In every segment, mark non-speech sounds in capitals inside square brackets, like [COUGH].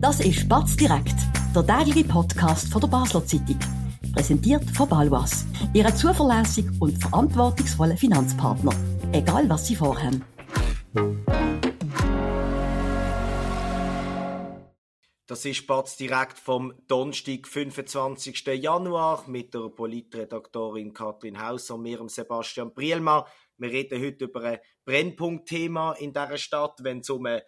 Das ist Batz direkt, der tägliche Podcast von der Basler Zeitung. Präsentiert von Balwas, Ihrem zuverlässigen und verantwortungsvollen Finanzpartner. Egal, was Sie vorhaben. Das ist Batz direkt vom Donnerstag, 25. Januar mit der Politredaktorin Katrin Hauser und mir, Sebastian Brielmann. Wir reden heute über ein Brennpunktthema in dieser Stadt, wenn es um eine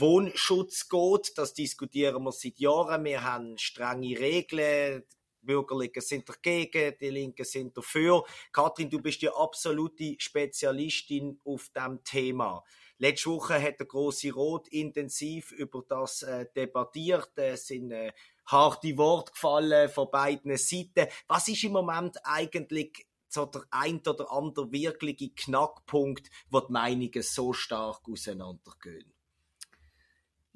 Wohnschutz geht. Das diskutieren wir seit Jahren. Wir haben strenge Regeln. Die Bürgerlichen sind dagegen, die Linken sind dafür. Kathrin, du bist die absolute Spezialistin auf diesem Thema. Letzte Woche hat der Große Rot intensiv über das äh, debattiert. Es sind äh, harte Worte gefallen von beiden Seiten. Was ist im Moment eigentlich so der ein oder andere wirkliche Knackpunkt, wo die Meinungen so stark auseinandergehen?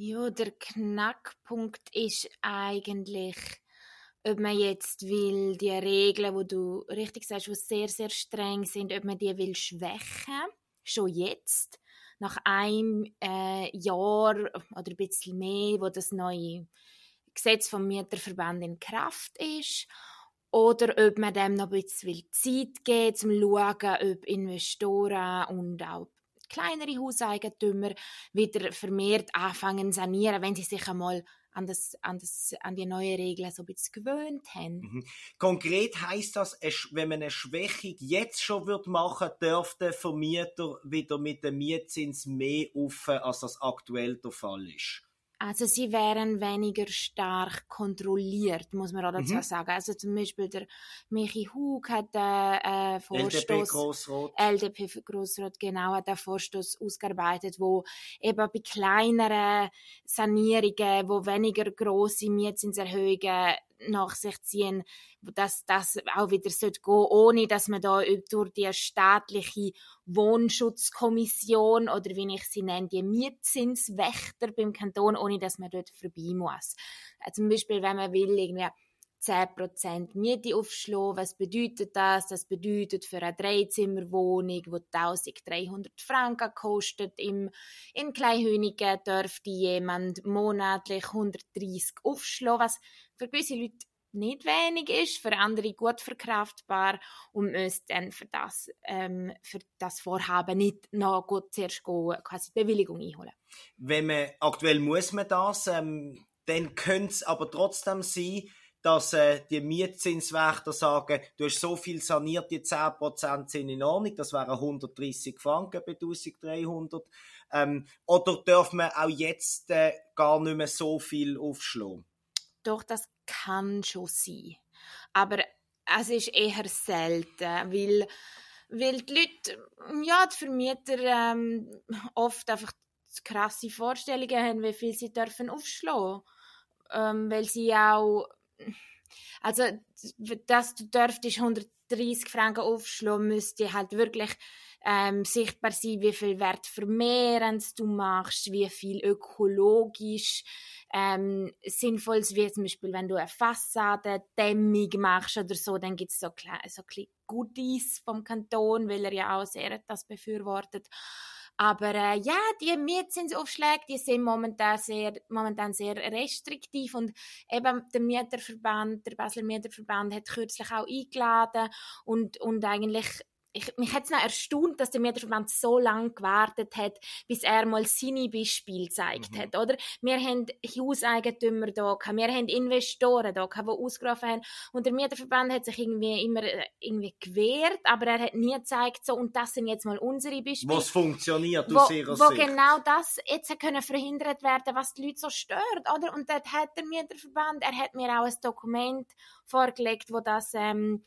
Ja, der Knackpunkt ist eigentlich, ob man jetzt will, die Regeln, wo du richtig sagst, die sehr, sehr streng sind, ob man die will schwächen, schon jetzt, nach einem äh, Jahr oder ein bisschen mehr, wo das neue Gesetz vom Mieterverband in Kraft ist, oder ob man dem noch ein bisschen Zeit will, um zu schauen, ob Investoren und auch kleinere Hauseigentümer wieder vermehrt anfangen zu sanieren, wenn sie sich einmal an, das, an, das, an die neuen Regeln so ein bisschen gewöhnt haben. Mhm. Konkret heißt das, wenn man eine Schwächung jetzt schon wird machen, dürfte Vermieter wieder mit dem Mietzins mehr auf, als das aktuell der Fall ist. Also sie wären weniger stark kontrolliert, muss man auch dazu mhm. sagen. Also zum Beispiel der Michi Hug hat einen äh, Vorstoß, LDP Grossrot genau, hat einen Vorstoß ausgearbeitet, wo eben bei kleineren Sanierungen, wo weniger große Mietzinserhöhungen nach sich ziehen, dass das auch wieder gehen sollte ohne dass man da durch die staatliche Wohnschutzkommission oder wie ich sie nenne, die Mietzinswächter beim Kanton, ohne dass man dort vorbei muss. Äh, zum Beispiel, wenn man will, irgendwie 10% Miete aufschlagen. Was bedeutet das? Das bedeutet für eine Dreizimmerwohnung, die 1300 Franken kostet, im, in Kleinhönigen dürfte jemand monatlich 130 aufschlagen, was für gewisse Leute nicht wenig ist, für andere gut verkraftbar und müsste dann für das, ähm, für das Vorhaben nicht noch gut zuerst gehen, quasi Bewilligung einholen. Wenn man, aktuell muss man das, ähm, dann könnte es aber trotzdem sein, dass äh, die Mietzinswächter sagen, du hast so viel saniert, die 10% sind in Ordnung, das wären 130 Franken bei 1300. Ähm, oder darf man auch jetzt äh, gar nicht mehr so viel aufschlagen? Doch, das kann schon sein. Aber es ist eher selten, weil, weil die Leute, ja, die Vermieter ähm, oft einfach krasse Vorstellungen haben, wie viel sie dürfen aufschlagen. Ähm, weil sie auch, also, dass du dürftest 130 Franken aufschlagen, müsste halt wirklich ähm, sichtbar sein, wie viel Wert vermehrend du machst, wie viel ökologisch ähm, sinnvolles, wie zum Beispiel, wenn du eine Fassadendämmung machst oder so, dann gibt es so, so Goodies vom Kanton, weil er ja auch sehr das befürwortet. Aber äh, ja, die Mietzinsaufschläge, die sind momentan sehr, momentan sehr restriktiv und eben der Mieterverband, der Basler Mieterverband hat kürzlich auch eingeladen und, und eigentlich ich, mich hat es noch erstaunt, dass der Mieterverband so lange gewartet hat, bis er mal seine Beispiele gezeigt mhm. hat, oder? Wir haben Hauseigentümer da wir haben Investoren da die ausgerufen haben und der Mieterverband hat sich irgendwie immer äh, irgendwie gewehrt, aber er hat nie gezeigt, so, und das sind jetzt mal unsere Beispiele. Was funktioniert aus wo, ihrer wo Sicht. genau das jetzt können verhindert werden, was die Leute so stört, oder? Und dort hat der Mieterverband, er hat mir auch ein Dokument vorgelegt, wo das ähm,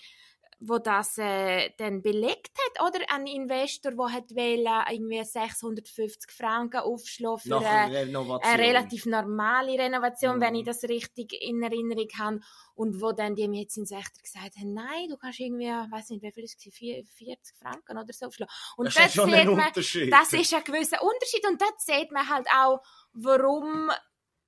wo das äh, dann belegt hat, oder ein Investor, der hat wollen, irgendwie 650 Franken aufschlagen für eine, eine, relativ normale Renovation, mhm. wenn ich mhm. das richtig in Erinnerung habe, und wo dann die Mietzinswächter gesagt haben, nein, du kannst irgendwie, ich weiß nicht, wie viel ist es, 40 Franken oder so aufschlagen. Und das ist schon ein Unterschied. das ist ein gewisser Unterschied und dort sieht man halt auch, warum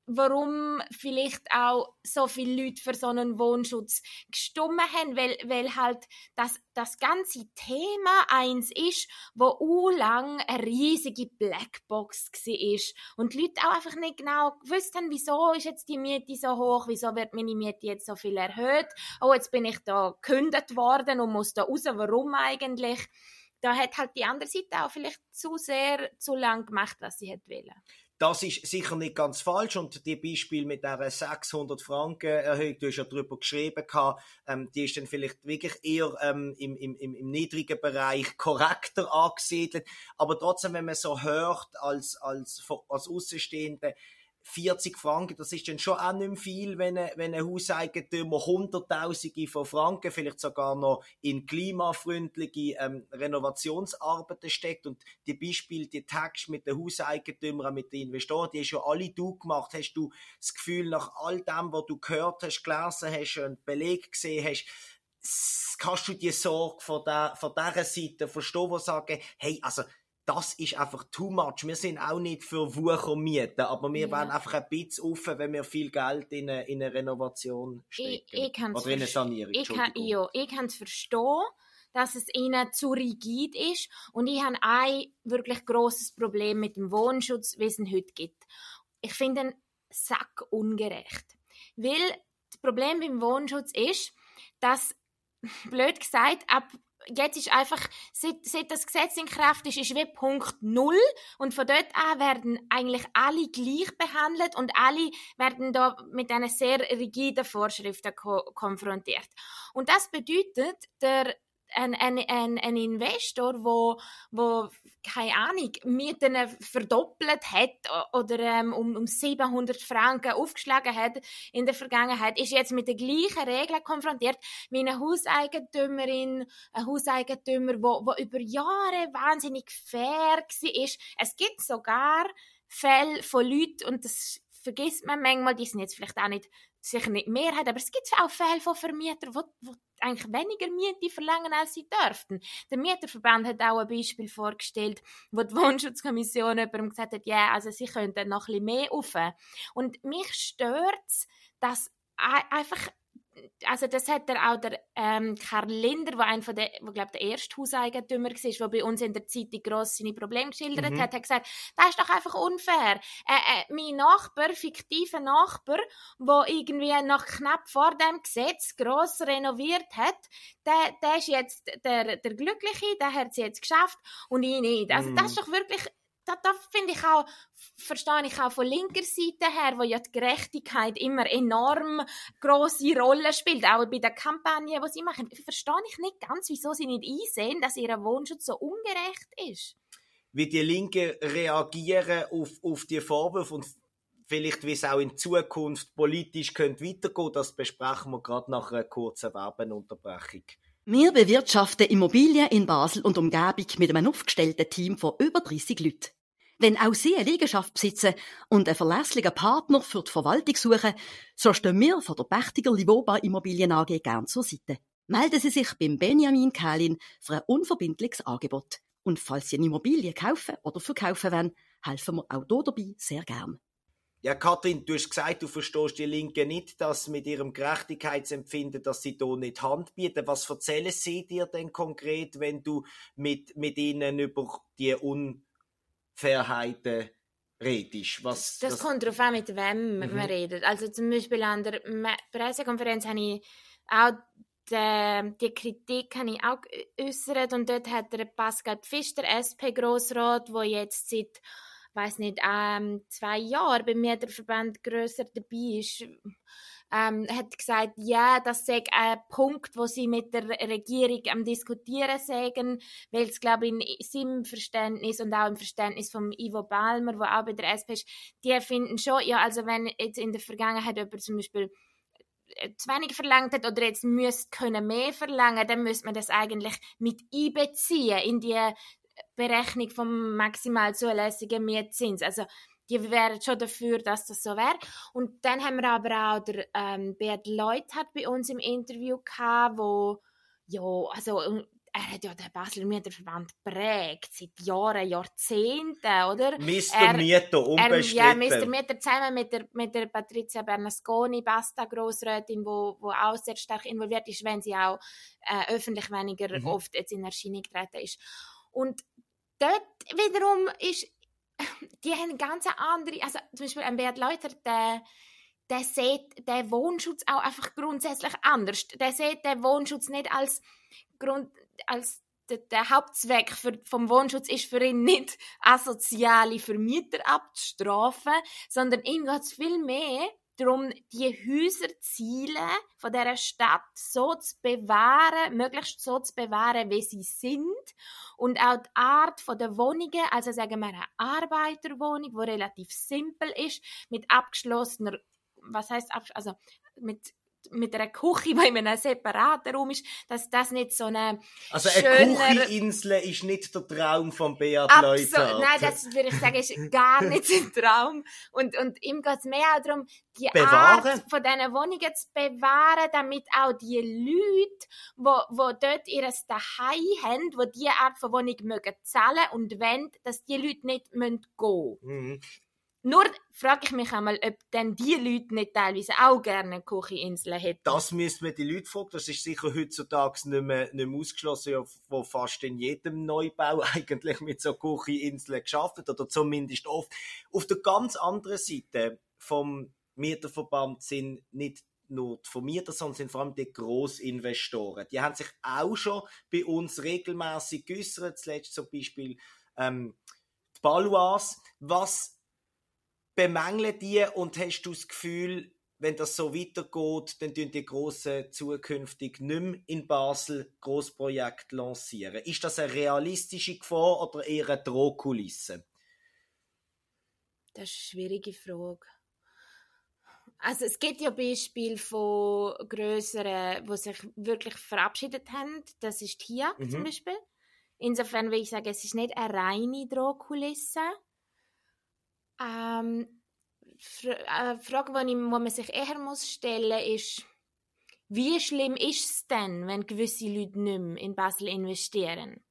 warum vielleicht auch so viele Leute für so einen Wohnschutz gestimmt haben, weil, weil halt das, das ganze Thema eins ist, wo u lang eine riesige Blackbox ist und die Leute auch einfach nicht genau gewusst haben, wieso ist jetzt die Miete so hoch, wieso wird meine Miete jetzt so viel erhöht, oh jetzt bin ich da gekündigt worden und muss da raus, warum eigentlich? Da hat halt die andere Seite auch vielleicht zu sehr zu lang gemacht, was sie hätte wollen. Das ist sicher nicht ganz falsch und die Beispiel mit der 600 Franken Erhöhung, du hast ja darüber geschrieben, ähm, die ist dann vielleicht wirklich eher ähm, im, im, im niedrigen Bereich korrekter angesiedelt. Aber trotzdem, wenn man so hört als, als, als Außenstehende, 40 Franken, das ist dann schon auch nicht mehr viel, wenn ein, wenn ein Hauseigentümer Hunderttausende von Franken, vielleicht sogar noch in klimafreundliche ähm, Renovationsarbeiten steckt. Und die Beispiele, die Text mit den Hauseigentümern, mit den Investoren, die hast ja alle du gemacht. Hast du das Gefühl, nach all dem, was du gehört hast, gelesen hast, einen Beleg gesehen hast, kannst du die Sorge von, der, von dieser Seite verstehen, die sagen, hey, also das ist einfach too much. Wir sind auch nicht für Wuchermieten, aber wir ja. werden einfach ein bisschen offen, wenn wir viel Geld in eine, in eine Renovation stecken. Ich, ich Oder in eine Sanierung. Ich kann, ja, ich kann es verstehen, dass es ihnen zu rigid ist und ich habe ein wirklich großes Problem mit dem Wohnschutz, wie es ihn heute gibt. Ich finde ihn sack ungerecht. Weil das Problem beim Wohnschutz ist, dass [LAUGHS] blöd gesagt, ab jetzt ist einfach, seit, seit das Gesetz in Kraft ist, ist wie Punkt Null und von dort an werden eigentlich alle gleich behandelt und alle werden da mit einer sehr rigiden Vorschriften ko konfrontiert. Und das bedeutet, der ein, ein, ein, ein Investor, wo, wo keine Ahnung, Mieten verdoppelt hat oder ähm, um, um 700 Franken aufgeschlagen hat in der Vergangenheit, ist jetzt mit den gleichen Regeln konfrontiert wie eine Hauseigentümerin, ein Hauseigentümer, wo, wo über Jahre wahnsinnig fair war. Es gibt sogar Fälle von Leuten, und das vergisst man manchmal, die sind jetzt vielleicht auch nicht sicher nicht Mehrheit, aber es gibt auch Fälle von Vermietern, die, die eigentlich weniger Miete verlangen, als sie dürften. Der Mieterverband hat auch ein Beispiel vorgestellt, wo die Wohnschutzkommission jemandem gesagt hat, ja, also sie könnten noch ein bisschen mehr auf. Und mich stört es, dass einfach also das hat er auch der ähm, Karl Linder, der einer von der, wo, glaub, der erste Hauseigentümer war, der bei uns in der Zeitung gross seine Probleme geschildert mhm. hat, hat gesagt, das ist doch einfach unfair. Äh, äh, mein Nachbar, fiktiver Nachbar, der irgendwie noch knapp vor dem Gesetz gross renoviert hat, der, der ist jetzt der, der Glückliche, der hat es jetzt geschafft und ich nicht. Also mhm. das ist doch wirklich da, da finde ich auch, verstehe ich auch von linker Seite her, wo ja die Gerechtigkeit immer enorm große Rolle spielt, auch bei der Kampagne, die sie machen, verstehe ich nicht ganz, wieso sie nicht einsehen, dass ihr Wohnschutz so ungerecht ist. Wie die Linke reagieren auf, auf die Vorwürfe und vielleicht, wie es auch in Zukunft politisch könnte weitergehen, das besprechen wir gerade nach einer kurzen Werbeunterbrechung. Wir bewirtschaften Immobilien in Basel und Umgebung mit einem aufgestellten Team von über 30 Leuten. Wenn auch Sie eine Liegenschaft besitzen und einen verlässlichen Partner für die Verwaltung suchen, so stehen wir von der Pächtiger Livoba Immobilien AG gern zur Seite. Melden Sie sich beim Benjamin Kählin für ein unverbindliches Angebot. Und falls Sie eine Immobilie kaufen oder verkaufen wollen, helfen wir auch hier dabei sehr gern. Ja, Kathrin, du hast gesagt, du verstehst die Linke nicht, dass mit ihrem Gerechtigkeitsempfinden, dass sie hier nicht Hand bieten. Was erzählen sie dir denn konkret, wenn du mit, mit ihnen über die Unfairheiten redest? Was, das, das kommt darauf an, mit wem mhm. man redet. Also zum Beispiel an der Pressekonferenz habe ich auch die, die Kritik habe ich auch geäußert und dort hat der Pascal Pfister, SP-Grossrat, der jetzt seit weiß nicht, ähm, zwei Jahre bei mir der Verband größer dabei ist, ähm, hat gesagt, ja, das sei ein Punkt, wo sie mit der Regierung am diskutieren sägen, weil es glaube in seinem Verständnis und auch im Verständnis von Ivo Balmer, wo auch bei der SP ist, die finden schon, ja, also wenn jetzt in der Vergangenheit jemand zum Beispiel äh, zu wenig verlangt hat oder jetzt müsste können mehr verlangen, dann müsste man das eigentlich mit einbeziehen in die Berechnung vom maximal zulässigen Mietzins. Also die wären schon dafür, dass das so wäre. Und dann haben wir aber auch der ähm, Bert Leut hat bei uns im Interview gehabt, wo ja, also er hat ja den Basler Mieterverband prägt seit Jahren, Jahrzehnten, oder? Mr. Er, Mieter, unbestritten. Er, ja, Mr. Mieter zusammen mit der, mit der Patricia Bernasconi, Basta-Grossrätin, wo, wo auch sehr stark involviert ist, wenn sie auch äh, öffentlich weniger mhm. oft jetzt in Erscheinung getreten ist. Und dort wiederum ist, [LAUGHS] die haben ganz andere, also zum Beispiel ein Beat Leuter, der der sieht den Wohnschutz auch einfach grundsätzlich anders. Der sieht den Wohnschutz nicht als Grund, als der, der Hauptzweck für, vom Wohnschutz ist für ihn nicht [LAUGHS] asoziale Vermieter abzustrafen, sondern ihm geht es viel mehr darum, die Häuserziele von dieser Stadt so zu bewahren, möglichst so zu bewahren, wie sie sind. Und auch die Art der Wohnungen, also sagen wir eine Arbeiterwohnung, die relativ simpel ist, mit abgeschlossener, was heißt, also mit mit einer Küche, die in einem separaten Raum ist, dass das nicht so eine Also eine Kücheninsel ist nicht der Traum von Beat Leutert. Nein, das würde ich sagen, ist gar nicht sein Traum. Und, und ihm geht es mehr darum, die bewahren. Art von diesen Wohnungen zu bewahren, damit auch die Leute, wo, wo dort ihr Daheim haben, die diese Art von Wohnung mögen zahlen und wollen, dass die Leute nicht gehen müssen. Mhm. Nur frage ich mich einmal, ob denn die Leute nicht teilweise auch gerne Kücheninseln hätten. Das müsste man die Leute fragen. Das ist sicher heutzutage nicht mehr, nicht mehr ausgeschlossen, ja, wo fast in jedem Neubau [LAUGHS] eigentlich mit so Kücheninseln geschafft wird, oder zumindest oft. Auf der ganz anderen Seite vom Mieterverband sind nicht nur die Vermieter, sondern sind vor allem die Grossinvestoren. Die haben sich auch schon bei uns regelmäßig geäußert, zuletzt zum Beispiel ähm, die Balois, was bemängeln die und hast du das Gefühl, wenn das so weitergeht, dann tun die Grossen zukünftig nicht mehr in Basel Großprojekte lancieren. Ist das eine realistische Gefahr oder eher eine Drohkulisse? Das ist eine schwierige Frage. Also es gibt ja Beispiele von größeren, die sich wirklich verabschiedet haben. Das ist hier mhm. zum Beispiel. Insofern will ich sagen, es ist nicht eine reine Drohkulisse. Ähm, eine Frage, die man sich eher muss stellen muss, ist, wie schlimm ist es denn, wenn gewisse Leute nicht mehr in Basel investieren?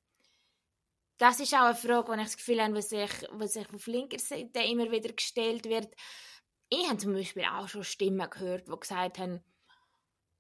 Das ist auch eine Frage, die ich das Gefühl habe, die sich, sich auf linker Seite immer wieder gestellt wird. Ich habe zum Beispiel auch schon Stimmen gehört, die gesagt haben,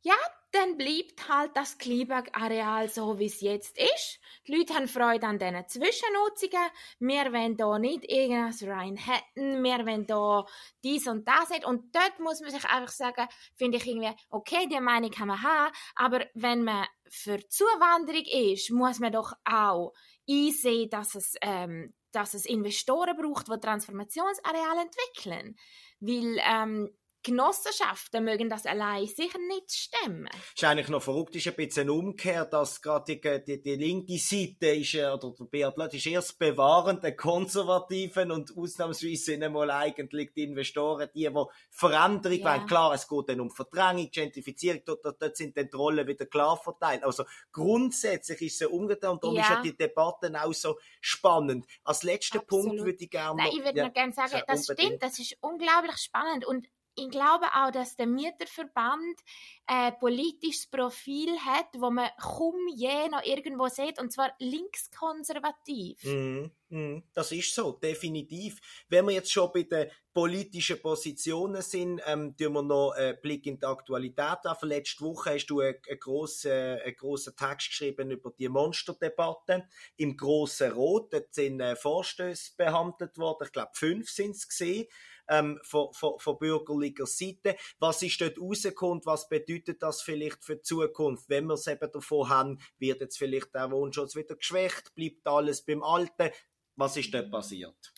ja, dann bleibt halt das Kleinberg-Areal so, wie es jetzt ist. Die Leute haben Freude an diesen Zwischennutzungen. Wir wollen hier nicht irgendwas rein hätten. Wir wollen hier dies und das nicht. Und dort muss man sich einfach sagen, finde ich irgendwie, okay, die Meinung kann man haben, aber wenn man für Zuwanderung ist, muss man doch auch einsehen, dass es, ähm, dass es Investoren braucht, die Transformationsareale entwickeln. Weil ähm, Genossenschaften mögen das allein sicher nicht stemmen. Es ist eigentlich noch verrückt, ist ein bisschen umgekehrt, dass gerade die, die, die linke Seite ist, äh, oder der Beat ist erst bewahrend, der Konservativen und ausnahmsweise sind einmal eigentlich die Investoren, die, die Veränderung yeah. wollen. Klar, es geht dann um Verdrängung, Gentrifizierung, dort, dort sind dann die Rollen wieder klar verteilt. Also grundsätzlich ist es umgekehrt und darum yeah. ist ja die Debatte auch so spannend. Als letzter Absolut. Punkt würde ich gerne Nein, ich würde ja, noch gerne sagen, das unbedingt. stimmt, das ist unglaublich spannend und ich glaube auch, dass der Mieterverband ein politisches Profil hat, wo man kaum je noch irgendwo sieht, und zwar linkskonservativ. Mm, mm, das ist so, definitiv. Wenn wir jetzt schon bei den politischen Positionen sind, ähm, tun wir noch einen Blick in die Aktualität werfen. Letzte Woche hast du einen, grossen, einen grossen Text geschrieben über die Monsterdebatte im Grossen Rot. Dort sind äh, Vorstöße behandelt worden, ich glaube fünf sind es gesehen ähm, von, von, von bürgerlicher Seite. Was ist dort rausgekommen? Was bedeutet das vielleicht für die Zukunft? Wenn wir es eben davon haben, wird jetzt vielleicht der Wohnschutz wieder geschwächt, bleibt alles beim Alten. Was ist dort passiert?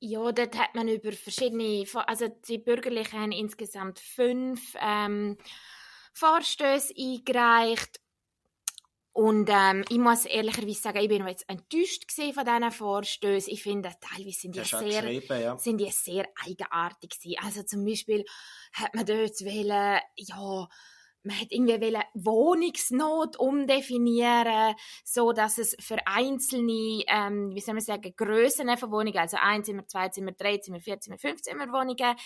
Ja, dort hat man über verschiedene, also die Bürgerlichen haben insgesamt fünf ähm, Vorstöße eingereicht und ähm, ich muss ehrlicherweise sagen, ich bin jetzt enttäuscht von diesen Vorstößen. Ich finde, teilweise sind die, sehr, ja. sind die sehr eigenartig gewesen. Also zum Beispiel hat man dort wollen, ja, man hat irgendwie wollen Wohnungsnot umdefinieren, so dass es für einzelne, ähm, wie soll man sagen, Größen von Wohnungen, also Einzimmer, Zweizimmer, Dreizimmer, Vierzimmer, Fünfzimmer Wohnungen,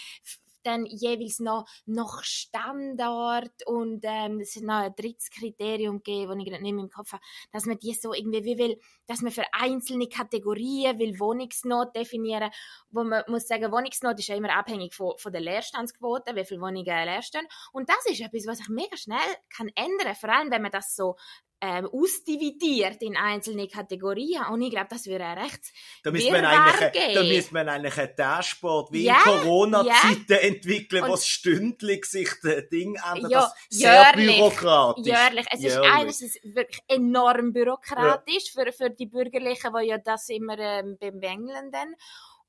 dann jeweils noch nach Standard und ähm, es ist noch ein drittes Kriterium gegeben, das ich gerade nicht mehr im Kopf habe, dass man die so irgendwie, wie will, dass man für einzelne Kategorien will Wohnungsnot definieren, wo man muss sagen, Wohnungsnot ist ja immer abhängig von, von der Leerstandsquote, wie viele Wohnungen leer stehen. Und das ist etwas, was sich mega schnell kann ändern, vor allem wenn man das so ähm, ausdividiert in einzelne Kategorien. Und ich glaube, das wäre ein recht da müsste man eigentlich, Da müsste man eigentlich ein Dashboard wie ja, in Corona-Zeiten ja. entwickeln, wo stündlich sich das Ding ändert. Ja, das sehr jährlich, bürokratisch. Jährlich. Es jährlich. ist einerseits wirklich enorm bürokratisch ja. für, für die Bürgerlichen, die ja das immer ähm, bemängeln dann.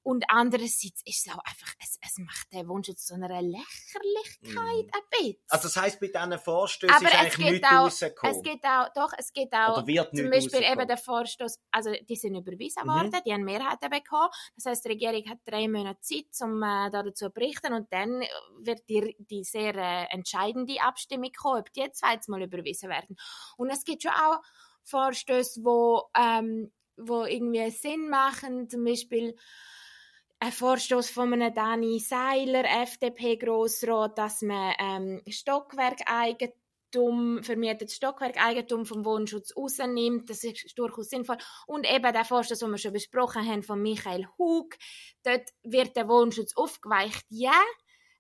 Und andererseits ist es auch einfach, es, es macht den Wunsch zu so einer Lächerlichkeit mm. ein bisschen. Also das heisst, bei diesen Vorstößen ist eigentlich nichts auch, rausgekommen? Es geht auch, doch, es geht auch, Oder wird zum Beispiel eben der Vorstoß, also die sind überwiesen mhm. worden, die haben Mehrheiten bekommen. Das heisst, die Regierung hat drei Monate Zeit, um äh, dazu zu berichten und dann wird die, die sehr äh, entscheidende Abstimmung kommen, ob die zweites Mal überwiesen werden. Und es gibt schon auch Vorstöße, wo, ähm, wo irgendwie Sinn machen, zum Beispiel ein Vorstoß von einem Dani Seiler, FDP-Grossrat, dass man ähm, Stockwerkeigentum, vermietetes Stockwerkeigentum vom Wohnschutz rausnimmt. Das ist durchaus sinnvoll. Und eben der Vorstoß, den wir schon besprochen haben, von Michael Hug. Dort wird der Wohnschutz aufgeweicht, ja,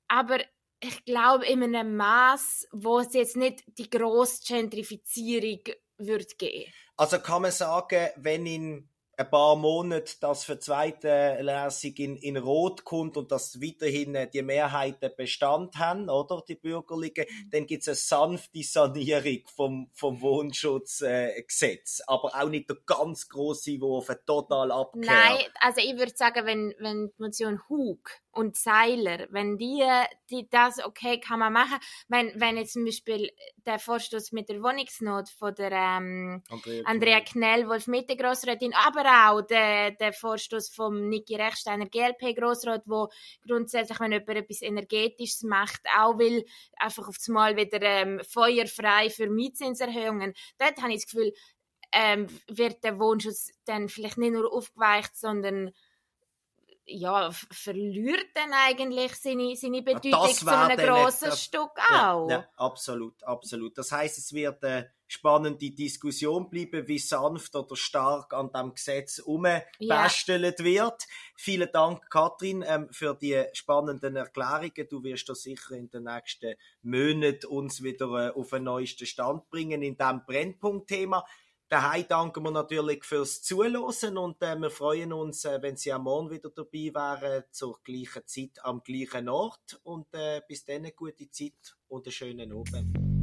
aber ich glaube in einem Maß, wo es jetzt nicht die grosse Gentrifizierung wird geben. Also kann man sagen, wenn in ein paar Monate das für zweite Lesung in, in Rot kommt und dass weiterhin äh, die Mehrheiten Bestand haben, oder, die Bürgerlichen, mhm. dann gibt es eine sanfte Sanierung vom, vom Wohnschutzgesetz. Äh, aber auch nicht der ganz grosse Wurf, total abkehrt. Nein, also ich würde sagen, wenn, wenn die Motion Hug und Seiler, wenn die, die das okay kann man machen, wenn, wenn jetzt zum Beispiel der Vorstoß mit der Wohnungsnot von der ähm, Andrea, Andrea Knell, Wolf Mitte Grossrätin, aber auch der, der Vorstoß vom Niki Rechsteiner GLP Grossrat, wo grundsätzlich, wenn jemand etwas Energetisches macht, auch will, einfach aufs Mal wieder ähm, feuerfrei für Mietzinserhöhungen, dort habe ich das Gefühl, ähm, wird der Wohnschutz dann vielleicht nicht nur aufgeweicht, sondern ja, verliert dann eigentlich seine, seine Bedeutung zu einem grossen Stück auch. Ja, ja, absolut, absolut. Das heißt, es wird eine spannende Diskussion bleiben, wie sanft oder stark an dem Gesetz umbastelt ja. wird. Vielen Dank, Katrin, ähm, für die spannenden Erklärungen. Du wirst da sicher in den nächsten Monaten uns wieder äh, auf den neuesten Stand bringen in diesem Brennpunktthema. Daheim danken wir natürlich fürs Zuhören und äh, wir freuen uns, äh, wenn Sie am Morgen wieder dabei wären, zur gleichen Zeit am gleichen Ort. Und äh, bis dann eine gute Zeit und einen schönen Abend.